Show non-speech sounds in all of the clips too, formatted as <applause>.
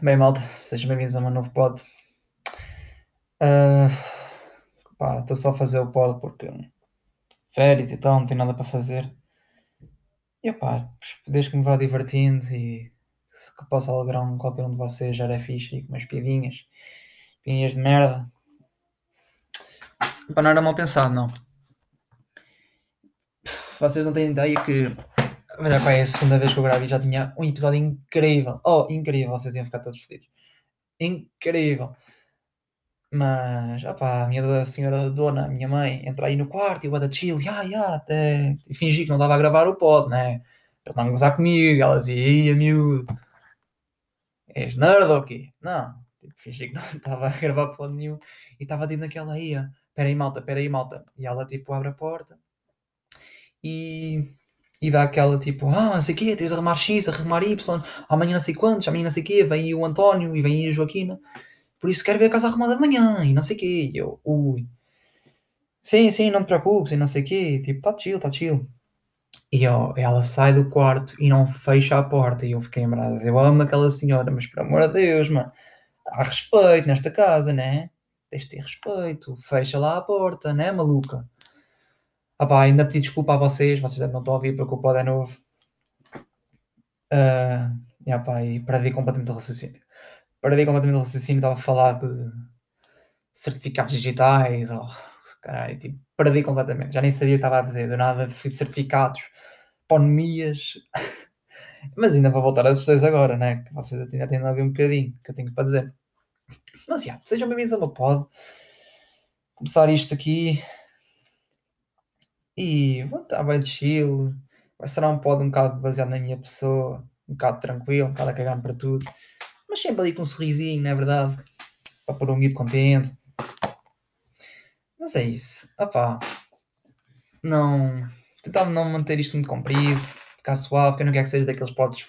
Bem, malta, sejam bem-vindos a um novo pod. Uh, pá, estou só a fazer o pod porque férias e tal, não tenho nada para fazer. E pá, desde que me vá divertindo e que possa alegrar um, qualquer um de vocês, já era fixe e com umas piadinhas, piadinhas de merda. Pá, não era mal pensado, não. Vocês não têm ideia que Olha, pá, é a segunda vez que eu gravo e já tinha um episódio incrível. Oh, incrível, vocês iam ficar todos feliz. Incrível. Mas, opá, a minha senhora dona, a minha mãe, entra aí no quarto e eu da chill, ya, ya, até. E fingi que não estava a gravar o pod, né? Eles estavam a gozar comigo, ela dizia, ia miúdo, és nerd ou quê? Não, tipo, fingi que não <laughs> estava a gravar pod nenhum e estava tipo naquela aí, pera aí malta, pera aí malta. E ela tipo abre a porta e e dá aquela tipo, ah, não sei o quê, tens de arrumar X, arrumar Y, amanhã não sei quantos, amanhã não sei o quê, vem aí o António e vem aí a Joaquina, por isso quero ver a casa arrumada amanhã e não sei o quê. E eu, ui, sim, sim, não te preocupes e não sei o quê, tipo, tá chill, tá chill. E ó, ela sai do quarto e não fecha a porta e eu fiquei em brasa. Eu amo aquela senhora, mas por amor de Deus, mano, há respeito nesta casa, né? Tens de ter respeito, fecha lá a porta, né, maluca? Ah pá, ainda pedi desculpa a vocês, vocês não estão a ouvir porque o pod é novo. Uh, yeah, pá, e perdi completamente o raciocínio. Perdi completamente o raciocínio, estava a falar de certificados digitais, oh, caralho, tipo, perdi completamente. Já nem sabia o que estava a dizer, de nada, fui de certificados, economias. <laughs> Mas ainda vou voltar a esses dois agora, né? Que vocês ainda têm ouvir um bocadinho, que eu tenho para dizer. Mas, já, sejam bem-vindos ao meu pod. Começar isto aqui e vou estar bem de chill. Vai ser um pod um bocado baseado na minha pessoa, um bocado tranquilo, um bocado a cagar para tudo. Mas sempre ali com um sorrisinho, não é verdade? Para pôr o miúdo contente. Mas é isso. Opá. Não. Tentava não manter isto muito comprido, ficar suave, porque eu não quero que seja daqueles pods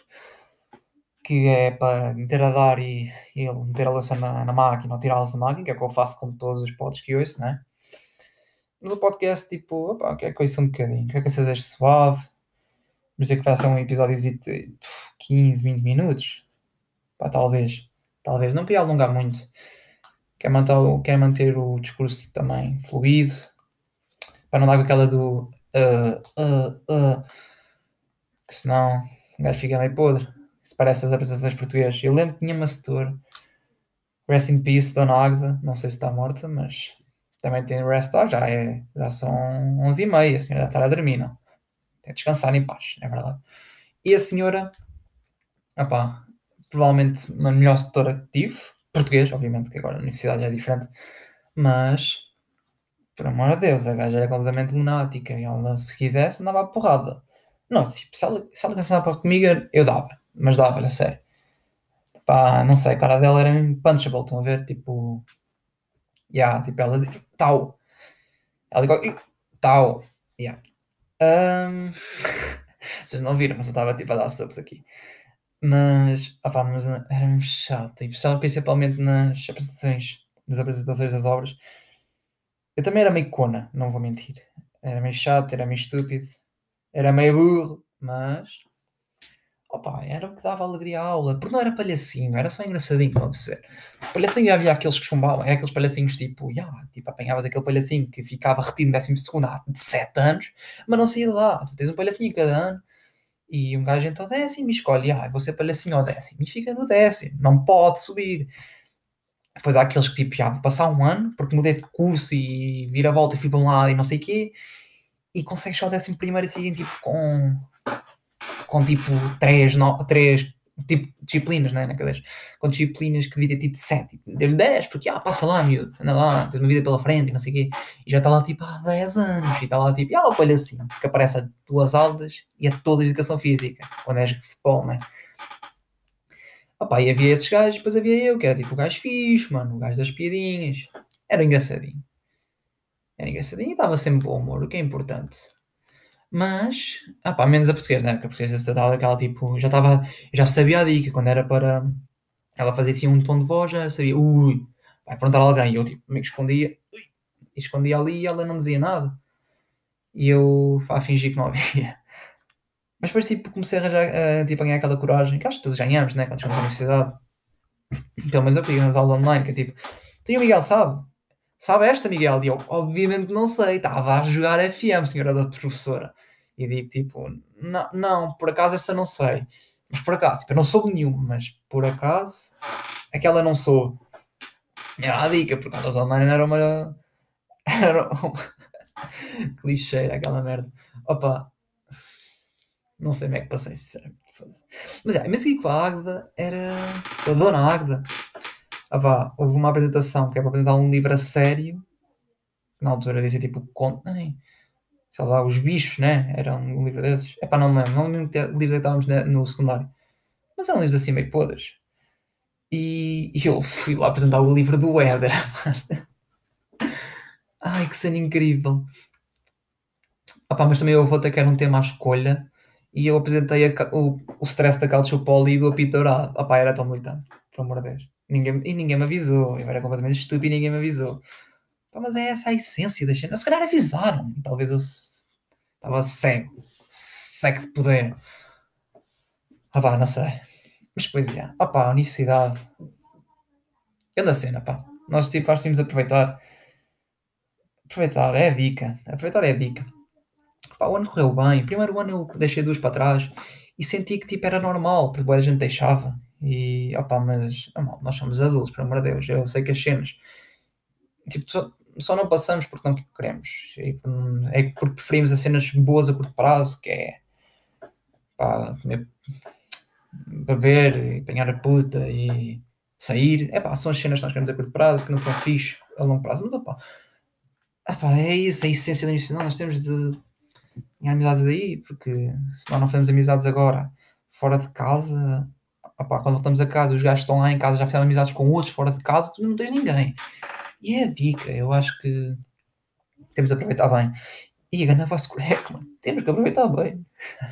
que é para meter a dar e, e meter a louça na, na máquina ou tirá-los da máquina, que é o que eu faço com todos os pods que ouço, né? Mas o podcast, tipo, opa, quer que ouça um bocadinho, quer que seja suave, mas é que faça um episódio de 15, 20 minutos. Pá, talvez. Talvez. Não queria alongar muito. Quer manter, quer manter o discurso também fluido. Para não dar aquela do. Uh, uh, uh, que senão o gajo fica meio podre. Isso parece as apresentações portuguesas. Eu lembro que tinha uma setor. Rest in Peace, Dona Agda. Não sei se está morta, mas também tem rest hour, já, é, já são 11 e meia, a senhora deve estar a dormir, não? Tem que descansar em paz, é verdade. E a senhora, opá, provavelmente uma melhor setora que tive, português, obviamente, que agora a universidade já é diferente, mas, por amor de Deus, a gaja era completamente lunática e ela, se quisesse, andava a porrada. Não, se, se ela, se ela para comigo, eu dava, mas dava, a sério. Pá, não sei, a cara dela era punchable, estão a ver? Tipo, Yeah, tipo, ela diz tal. Ela diz tal. Yeah. Um... <laughs> Vocês não viram, mas eu estava tipo a dar socos aqui. Mas, opá, mas era mesmo chato. E principalmente nas apresentações, nas apresentações das obras. Eu também era meio cona, não vou mentir. Era meio chato, era meio estúpido, era meio burro, mas Opa, era o que dava alegria à aula, porque não era palhacinho, era só engraçadinho, para perceber. Palhacinho havia aqueles que chumbavam, era aqueles palhacinhos tipo, yeah, tipo, apanhavas aquele palhacinho que ficava retido no 12 há 7 anos, mas não saía de lá. Tu tens um palhacinho cada ano e um gajo entra ao décimo e escolhe, ah, vou ser palhacinho ao décimo, e fica no décimo, não pode subir. Depois há aqueles que tipo, ah, vou passar um ano porque mudei de curso e vir a volta e fui para um lado e não sei o quê, e consegues só o décimo primeiro e seguinte, tipo, com com tipo 3, no, 3 tipo, disciplinas né, na cadeira, com disciplinas que devia ter tido 7, deu-lhe 10, porque ah, passa lá, miúdo, anda lá, tens uma vida pela frente e não sei o quê, e já está lá tipo há 10 anos, e está lá tipo, ah, olha assim, que aparece a duas aulas e a toda a educação física, quando és futebol, né? Opa, e havia esses gajos, depois havia eu, que era tipo o gajo fixe, mano, o gajo das piadinhas, era engraçadinho. Era engraçadinho e estava sempre bom humor, o que é importante. Mas, ah pá, menos a portuguesa, né? Porque a portuguesa estatal, aquela tipo, já estava, já sabia a dica, quando era para ela fazer assim um tom de voz, já sabia, ui, vai perguntar a alguém. E eu tipo, meio que escondia, ui, escondia ali e ela não dizia nada. E eu a fingir que não havia. <laughs> Mas depois tipo, comecei a, arranjar, a, tipo, a ganhar aquela coragem, que acho que todos ganhamos, né? Quando chegamos à universidade. <laughs> Pelo menos eu pedi nas aulas online, que é tipo, tem o Miguel, sabe? Sabe esta, Miguel? E eu, obviamente não sei, estava a jogar FM, senhora da professora. E digo tipo, não, não, por acaso essa não sei. Mas por acaso, tipo, eu não soube nenhuma, mas por acaso aquela não sou. Era a dica, porque a online era uma. Era uma. <laughs> Clicheira aquela merda. Opa, não sei como é que passei, sinceramente. Mas é, mas aqui com a Agda era. A dona Agda. Pá, houve uma apresentação que é para apresentar um livro a sério. Na altura dizia tipo, conto, sei lá, os bichos, né? Era um livro desses. É pá, não me lembro. Não me lembro que livro que estávamos no secundário. Mas eram livros assim meio podres. E, e eu fui lá apresentar o livro do Éder. <laughs> Ai, que cena incrível. Opa, mas também eu vou ter que era um tema à escolha e eu apresentei a, o, o stress da Calcio Poli e do apito dourado. Opa, era tão militante, por amor de Deus. Ninguém, e ninguém me avisou. Eu era completamente estúpido e ninguém me avisou. Opa, mas é essa a essência da cena. Se calhar avisaram. Talvez eu estava cego. Cego de poder. Opa, não sei. Mas depois, já. Opa, a universidade. Grande cena, pá. Nós tipo, acho que tínhamos aproveitar. Aproveitar é a dica. Aproveitar é a dica. Pá, o ano correu bem. Primeiro ano eu deixei duas para trás e senti que tipo era normal, porque a gente deixava. E opá, mas oh, nós somos adultos, pelo amor de Deus. Eu sei que as cenas tipo, só, não passamos porque não queremos. É porque preferimos as cenas boas a curto prazo, que é pá, beber, apanhar a puta e sair. É pá, são as cenas que nós queremos a curto prazo, que não são fixe a longo prazo. Mas opá, opá é isso, a essência da universidade. Nós temos de em amizades aí, porque se nós não fazemos amizades agora fora de casa, opa, quando voltamos a casa, os gajos estão lá em casa, já fizeram amizades com outros fora de casa, tu não tens ninguém. E é a dica, eu acho que temos de aproveitar bem. E a voz correto, mano. Temos que aproveitar bem.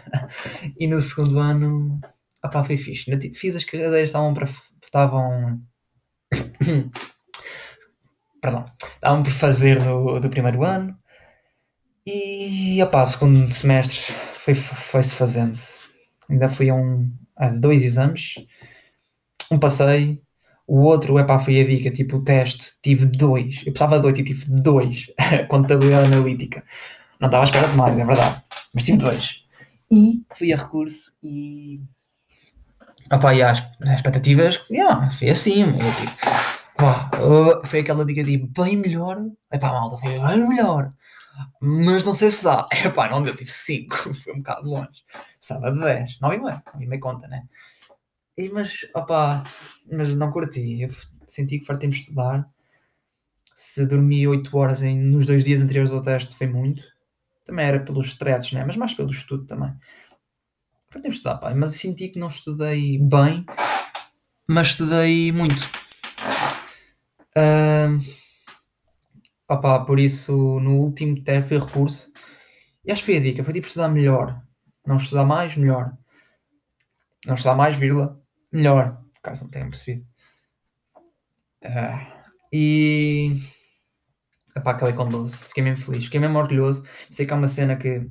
<laughs> e no segundo ano, opá, foi fixe. Fiz as cadeiras, estavam para. estavam. <coughs> Perdão, estavam por fazer do, do primeiro ano e, opá, segundo semestre foi-se foi fazendo. Ainda fui a, um, a dois exames. Um passei, o outro, epá, foi a dica, tipo, o teste, tive dois. Eu precisava de oito e tive dois. <laughs> Contabilidade analítica. Não estava à espera de mais, é verdade. Mas tive dois. E fui a recurso e... Opá, e as, as expectativas, yeah, foi assim. Eu, tipo, pá, foi aquela dica de bem melhor. Epá, malta, foi bem melhor mas não sei se dá. <laughs> Epá, não deu, tive 5, <laughs> foi um bocado longe. Estava de 10, 9 e meio, 9 e meio conta, né? E, mas, opá, mas não curti. Eu senti que fartei-me estudar. Se dormi 8 horas em, nos dois dias anteriores ao teste, foi muito. Também era pelos stresses, né? Mas mais pelo estudo também. Fartei-me estudar, pá. Mas senti que não estudei bem, mas estudei muito. Uh, Opa, por isso, no último teste foi recurso. E acho que foi a dica, foi tipo estudar melhor. Não estudar mais, melhor. Não estudar mais, vírgula, melhor. Caso não tenham percebido. Uh, e... Epá, acabei com 12. Fiquei mesmo feliz, fiquei mesmo orgulhoso. Sei que é uma cena que...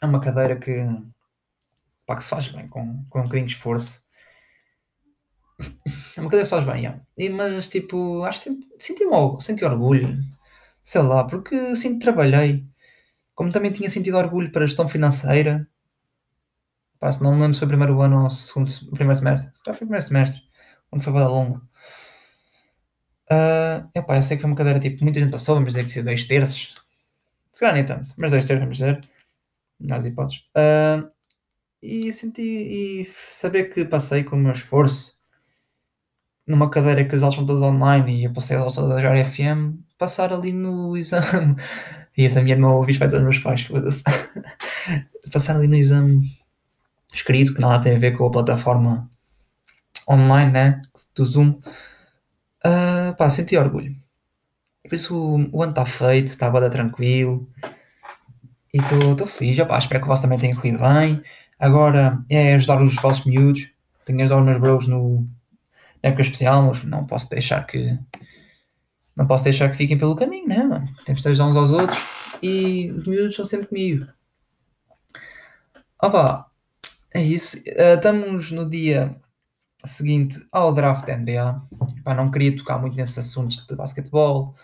É uma cadeira que... Epá, que se faz bem, com, com um bocadinho de esforço. <laughs> É uma cadeira que se faz bem, yeah. e, mas tipo, acho que senti, senti, senti orgulho sei lá, porque sempre trabalhei. Como também tinha sentido orgulho para a gestão financeira. Pá, se não me lembro se foi o primeiro ano ou segundo, primeiro semestre. Já foi o primeiro semestre, onde foi bada longo. Uh, epá, eu sei que foi uma cadeira tipo, muita gente passou, vamos dizer que ser dois terços. Se calhar nem tanto, mas dois terços, vamos dizer. Melhores hipóteses. Uh, e senti, e saber que passei com o meu esforço numa cadeira que as aulas são todas online e eu passei as aulas todas a FM, passar ali no exame. <laughs> E essa minha irmã ouve vai aos meus pais, foda-se. <laughs> passar ali no exame escrito, que nada tem a ver com a plataforma online, né? Do Zoom. Uh, pá, senti orgulho. Por isso o, ano está feito, está bada tranquilo. E estou feliz, opá, espero que o vosso também tenha corrido bem. Agora é ajudar os vossos miúdos. Tenho ajudar os meus bros no, na época especial, mas não posso deixar que não posso deixar que fiquem pelo caminho, né, mano? Temos de ajudar uns aos outros e os miúdos são sempre comigo. Opa, é isso. Uh, estamos no dia seguinte ao draft NBA. Não queria tocar muito nesses assuntos de basquetebol,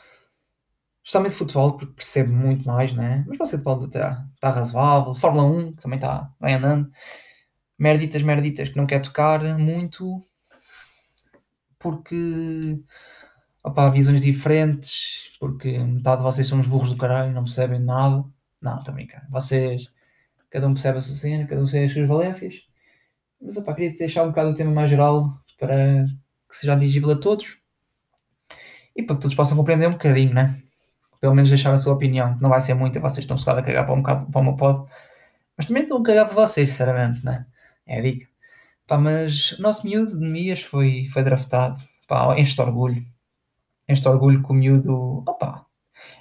especialmente futebol, porque percebo muito mais, né? Mas basquetebol está tá razoável. Fórmula 1 que também está bem andando. Merditas, merditas que não quer tocar muito porque opá, visões diferentes, porque metade de vocês são os burros do caralho, não percebem nada. Não, estou a brincar. Vocês, cada um percebe a sua cena, cada um tem as suas valências. Mas opá, queria deixar um bocado o tema mais geral para que seja atingível a todos e para que todos possam compreender um bocadinho, né? Pelo menos deixar a sua opinião. Não vai ser muita, vocês estão se a cagar para um bocado para meu pod. Mas também estão a cagar para vocês, sinceramente, né? É a dica. Pá, mas o nosso miúdo de Mias foi, foi draftado. Pá, enche orgulho. Enche orgulho com o miúdo. Opa,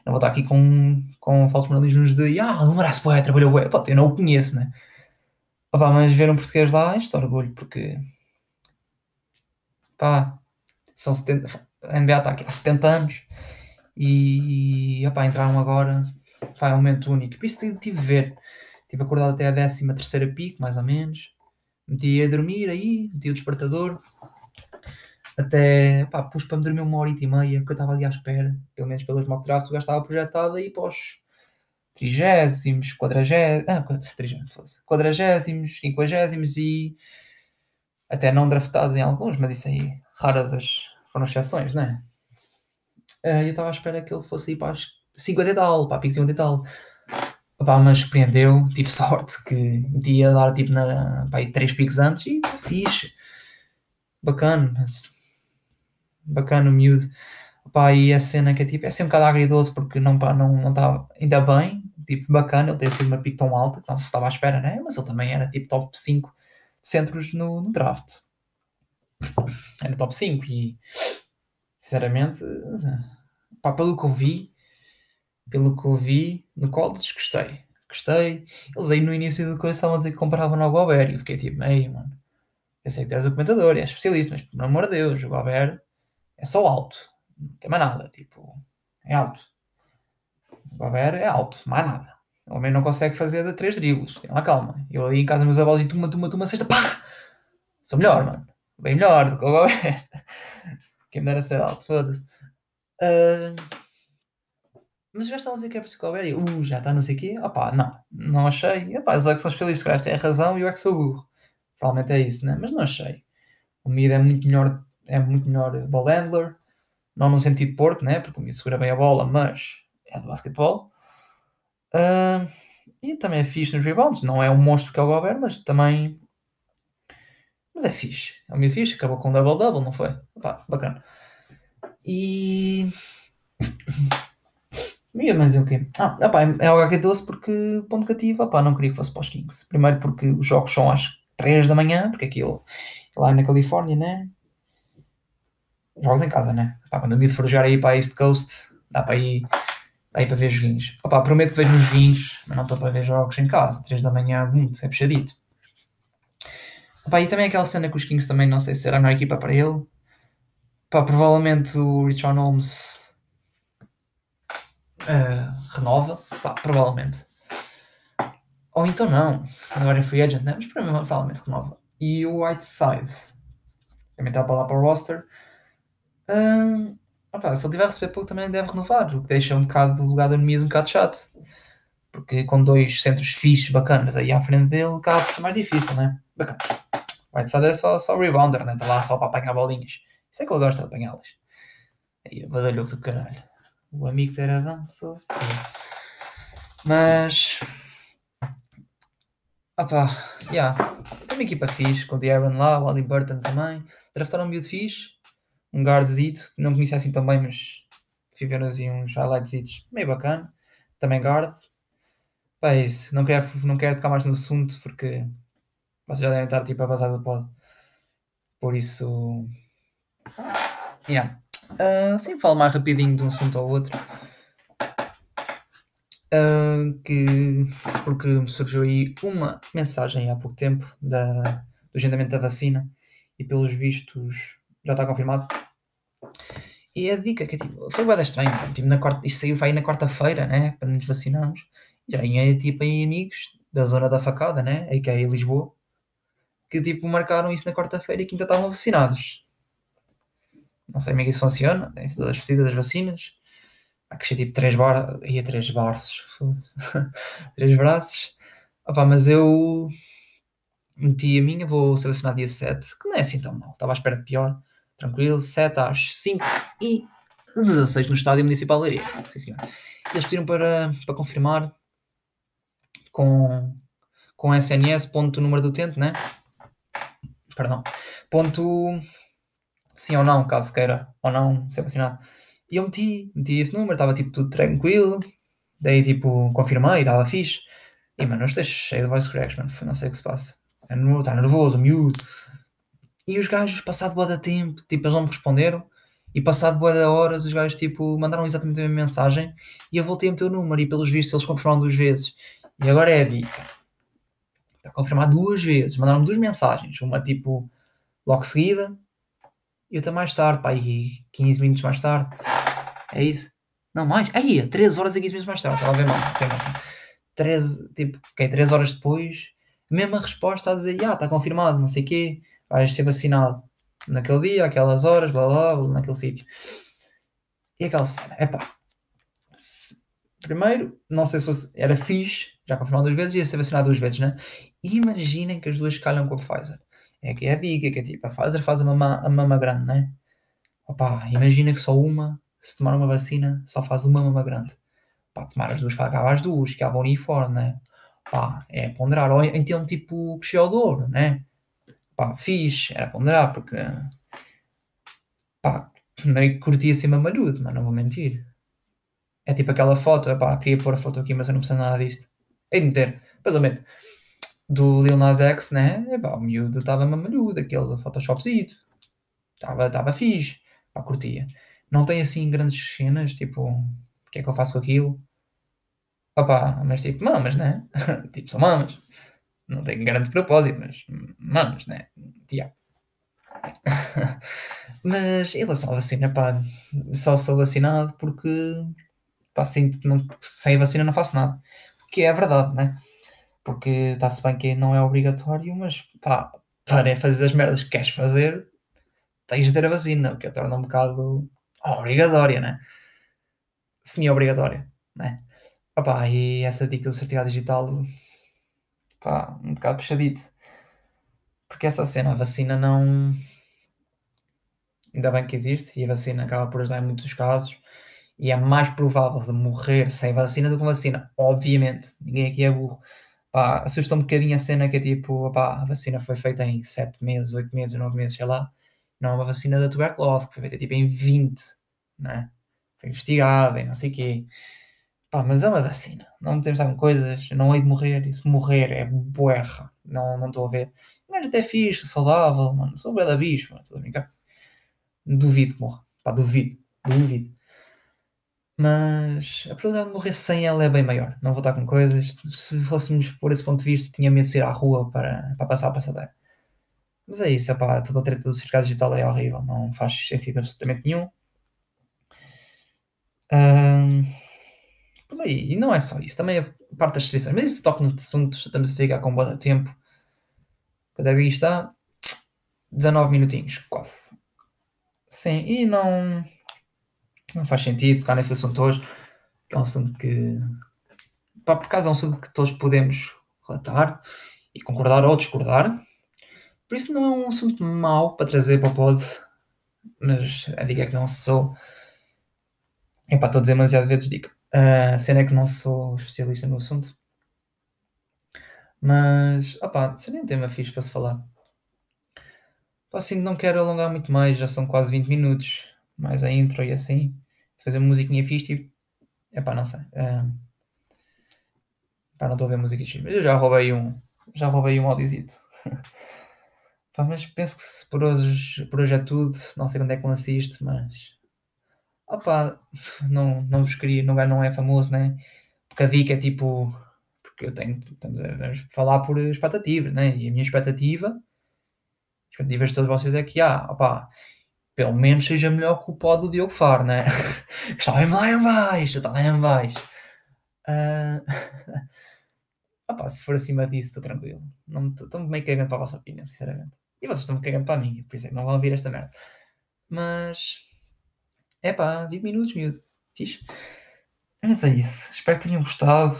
não vou estar aqui com, com falsos moralismos de ah, o Moraes Poé trabalhou bem. Pá, eu não o conheço, né? Opa, mas ver um português lá enche orgulho porque. Pá, são 70. A NBA está aqui há 70 anos e opa, entraram agora. Pá, é um momento único. Por isso tive de ver. Estive acordado até a 13 terceira pico, mais ou menos meti a dormir aí, meti o despertador, até pá, pus para me dormir uma hora e meia, porque eu estava ali à espera, pelo menos pelos mock drafts, o gajo estava projetado aí para os trigésimos, quadragésimos, ah, trigésimos, fosse, quadragésimos, quinquagésimos e até não draftados em alguns, mas isso aí, raras as, foram exceções, não é? Uh, eu estava à espera que ele fosse ir para as 50 e tal, para a pico 50 e tal. Opa, mas surpreendeu, tive sorte que ia dar tipo na, pá, três picos antes e fixe. Bacana, bacana o miúdo. Opa, e a cena que é tipo, é sempre um bocado agridoce porque não está não, não ainda bem, tipo, bacana ele ter sido uma pick tão alta, que não se estava à espera, né? Mas ele também era tipo top 5 centros no, no draft. Era top 5 e sinceramente, pá, pelo que eu vi, pelo que eu vi no college, gostei. Gostei. Eles aí no início da coisa estavam a dizer que comparavam no Gobert e eu fiquei tipo, meio, mano. Eu sei que tu és documentador e és especialista, mas por amor de Deus, o Gobert é só alto. Não tem mais nada, tipo, é alto. O Gobert é alto, mais nada. O homem não consegue fazer de três dribles. Tem lá calma. Eu ali em casa, meus avós e tuma, tuma, tuma, sexta, pá! Sou melhor, mano. Bem melhor do que o Gobert. <laughs> Quem me dera ser alto, foda-se. Uh, mas já estão a dizer que é psicólogo. E uh, já está não sei o quê. Opá, não, não achei. Opá, os é que são especialistas, têm razão e eu é que sou burro. Provavelmente é isso, né? Mas não achei. O Mid é muito melhor, é muito melhor ball handler. Não no sentido porco, né? Porque o Mid segura bem a bola, mas é do basquetebol. Uh, e também é fixe nos rebounds. Não é um monstro que é o Gobert, mas também. Mas é fixe. É um Mid fixe. Acabou com um double-double, não foi? Opá, bacana. E. <coughs> E mais é o quê? Ah, opa, é algo que doce porque ponto negativo, opa, não queria que fosse para os Kings. Primeiro porque os jogos são às 3 da manhã, porque aquilo lá na Califórnia, né? Jogos em casa, né? Opa, quando o Mid for jogar aí para a East Coast, dá para ir, dá aí para ver joguinhos. Opa, prometo que vejo uns joguinhos, mas não estou para ver jogos em casa. 3 da manhã, muito, sempre puxadito. Opa, e também aquela cena que os Kings também não sei se será a melhor equipa para ele. Opa, provavelmente o Richard Holmes uh, renova, pá, provavelmente. Ou então não, agora é free agent, né? mas provavelmente renova. E o Whiteside também está para lá para o roster. Uh, opa, se ele tiver a receber pouco, também deve renovar, o que deixa um bocado do lugar do Nemias um bocado chato. Porque com dois centros fixos, bacanas aí à frente dele, acaba por ser mais difícil, né? Bacana. O Whiteside é só, só rebounder, né? Está lá só para apanhar bolinhas. Isso é que ele gosta de apanhá-las. Aí, badalhoco do caralho o amigo ter a dança. Mas. Opá, já. Yeah. Tem uma equipa fixe, com o Aaron lá, o Ali Burton também. Draftaram um miúdo fixe, um guardzito, não conhecia assim tão bem, mas ver assim uns highlights meio bacana. Também guard. Pá, é isso. Não quero, não quero tocar mais no assunto porque vocês já devem estar tipo a vazar do pod. Por isso. Yeah. Uh, sim, falo mais rapidinho de um assunto ao outro. Uh, que, porque me surgiu aí uma mensagem há pouco tempo da, do agendamento da vacina e pelos vistos já está confirmado. E a dica que é tipo, foi bem estranho, tipo, na quarta, isto saiu vai na quarta-feira, né? Para nos vacinarmos. Já tinha tipo aí amigos da zona da facada, né? Aí que é em Lisboa. que tipo marcaram isso na quarta-feira e quinta estavam vacinados. Não sei como é que isso funciona, tem todas as das vacinas. Há que ser tipo três bar... ia três braços. <laughs> três braços. Opa, mas eu meti a minha, vou vacinado dia 7, que não é assim tão mal. Estava à espera de pior. Tranquilo, 7 às 5 e 16 no estádio municipal de Leiria. Sim. Eles pediram para, para confirmar com, com SNS, ponto número do utente, né? Perdão. Ponto sim ou não, caso queira ou não ser vacinado. E eu meti, meti esse número, estava tipo tudo tranquilo. Daí tipo, confirmei, estava fixe. E mano, eu estou cheio de voice cracks, mano. Não sei o que se passa. Está é nervoso, miúdo. E os gajos, passado boa da tempo, tipo, eles não me responderam. E passado boa da horas, os gajos, tipo, mandaram exatamente a mesma mensagem. E eu voltei a meter o número. E pelos vistos, eles confirmaram duas vezes. E agora é a dica. Está confirmado duas vezes. Mandaram duas mensagens. Uma, tipo, logo seguida. E outra mais tarde, pá, aí 15 minutos mais tarde. É isso? Não, mais? Aí, 13 horas e 15 minutos mais tarde. Estava a ver mal. 13, tipo, ok, 3 horas depois, mesma resposta a dizer, ah, está confirmado, não sei o quê, vais ser vacinado naquele dia, aquelas horas, blá blá, blá naquele sítio. E aquela cena, é pá. Primeiro, não sei se fosse, era fixe, já confirmado duas vezes, ia ser vacinado duas vezes, né? E imaginem que as duas calham com a Pfizer. É que é a dica, que é tipo, a Pfizer faz a mama, a mama grande, né? Opa, imagina que só uma, se tomar uma vacina, só faz uma mama grande. Pá, tomar as duas, acaba as duas, que há uniforme, né? Pá, é ponderar. Ou então, tipo, que o ouro, né? Pá, fixe, era ponderar, porque. Pá, meio que curtia assim mamalhudo, mas não vou mentir. É tipo aquela foto, pá, queria pôr a foto aqui, mas eu não preciso nada disto. Hei de meter, eu meto do Lil Nas X, né? Epá, o miúdo estava mamalhudo, aquele Photoshopzito. Estava tava fixe. Pá, curtia. Não tem assim grandes cenas, tipo, o que é que eu faço com aquilo? Opá, mas tipo, mamas, né? <laughs> tipo, são mamas. Não tem grande propósito, mas mamas, né? Yeah. <laughs> mas em relação à vacina, pá, só sou vacinado porque, pá, sinto que não, sem vacina não faço nada. Que é a verdade, né? porque está-se bem que não é obrigatório, mas pá, para fazer as merdas que queres fazer, tens de ter a vacina, o que a torna um bocado obrigatória, né? Semi-obrigatória, né? Opá, e essa dica do certificado digital, pá, um bocado puxadito. Porque essa cena, a vacina não. Ainda bem que existe e a vacina acaba por ajudar em muitos casos. E é mais provável de morrer sem vacina do que com vacina. Obviamente, ninguém aqui é burro. Pá, assusta um bocadinho a cena que é tipo, pá, a vacina foi feita em 7 meses, 8 meses, 9 meses, sei lá. Não é uma vacina da tuberculose, que foi feita tipo em 20, né? Foi investigada e não sei o quê. Pá, mas é uma vacina. Não temos com coisas, não hei de morrer, e se morrer é boerra. Não, não estou a ver. Mas até fixe, saudável, mano. Sou bem da bicho, mano. Estou a brincar. Duvido que morra. Pá, duvido. Duvido. Mas a probabilidade de morrer sem ela é bem maior. Não vou estar com coisas. Se fôssemos por esse ponto de vista, tinha medo de sair à rua para, para passar a passadeira. Mas é isso, epá, toda a treta do cercado digital é horrível. Não faz sentido absolutamente nenhum. Um, aí, e não é só isso. Também a parte das restrições. Mas isso toca no assunto. Estamos a ficar com um bom tempo. Quando é está? 19 minutinhos, quase. Sim, e não não faz sentido tocar nesse assunto hoje, que é um assunto que, pá, por acaso é um assunto que todos podemos relatar e concordar ou discordar. Por isso não é um assunto mau para trazer para o pod, mas a dica é que não sou. Epá, estou a dizer demasiado vezes dica. A cena é que não sou especialista no assunto. Mas, opá, seria um tema fixe para se falar. Assim, não quero alongar muito mais, já são quase 20 minutos, mais a intro e assim fazer uma musiquinha fixe, tipo, é pá, não sei. É, pá, não estou a ver música X, mas eu já roubei um, já roubei um audiozito. <laughs> mas penso que por hoje, por hoje é tudo, não sei quando é que lancei isto, mas opá, não, não vos queria, não, não é famoso, né? Porque a dica é tipo, porque eu tenho, estamos a falar por expectativas, né? E a minha expectativa, expectativas de todos vocês é que, ah, opá, pelo menos seja melhor que o pó do Diogo Faro, né? <laughs> que está bem lá em baixo, está lá em baixo. <laughs> Uh... Opá, se for acima disso, estou tranquilo. Estou-me meio cagando para a vossa opinião, sinceramente. E vocês estão-me cagando para minha, por isso é que não vão ouvir esta merda. Mas. É pá, 20 minutos, miúdo. Fixe. Mas é isso. Espero que tenham gostado.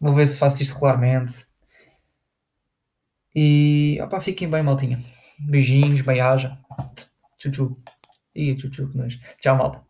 Vou ver se faço isto regularmente. E. Opá, fiquem bem, maltinha. Beijinhos, beijaja. Tchu-tchu. Ih, tchu-tchu, que nós. Tchau, malta.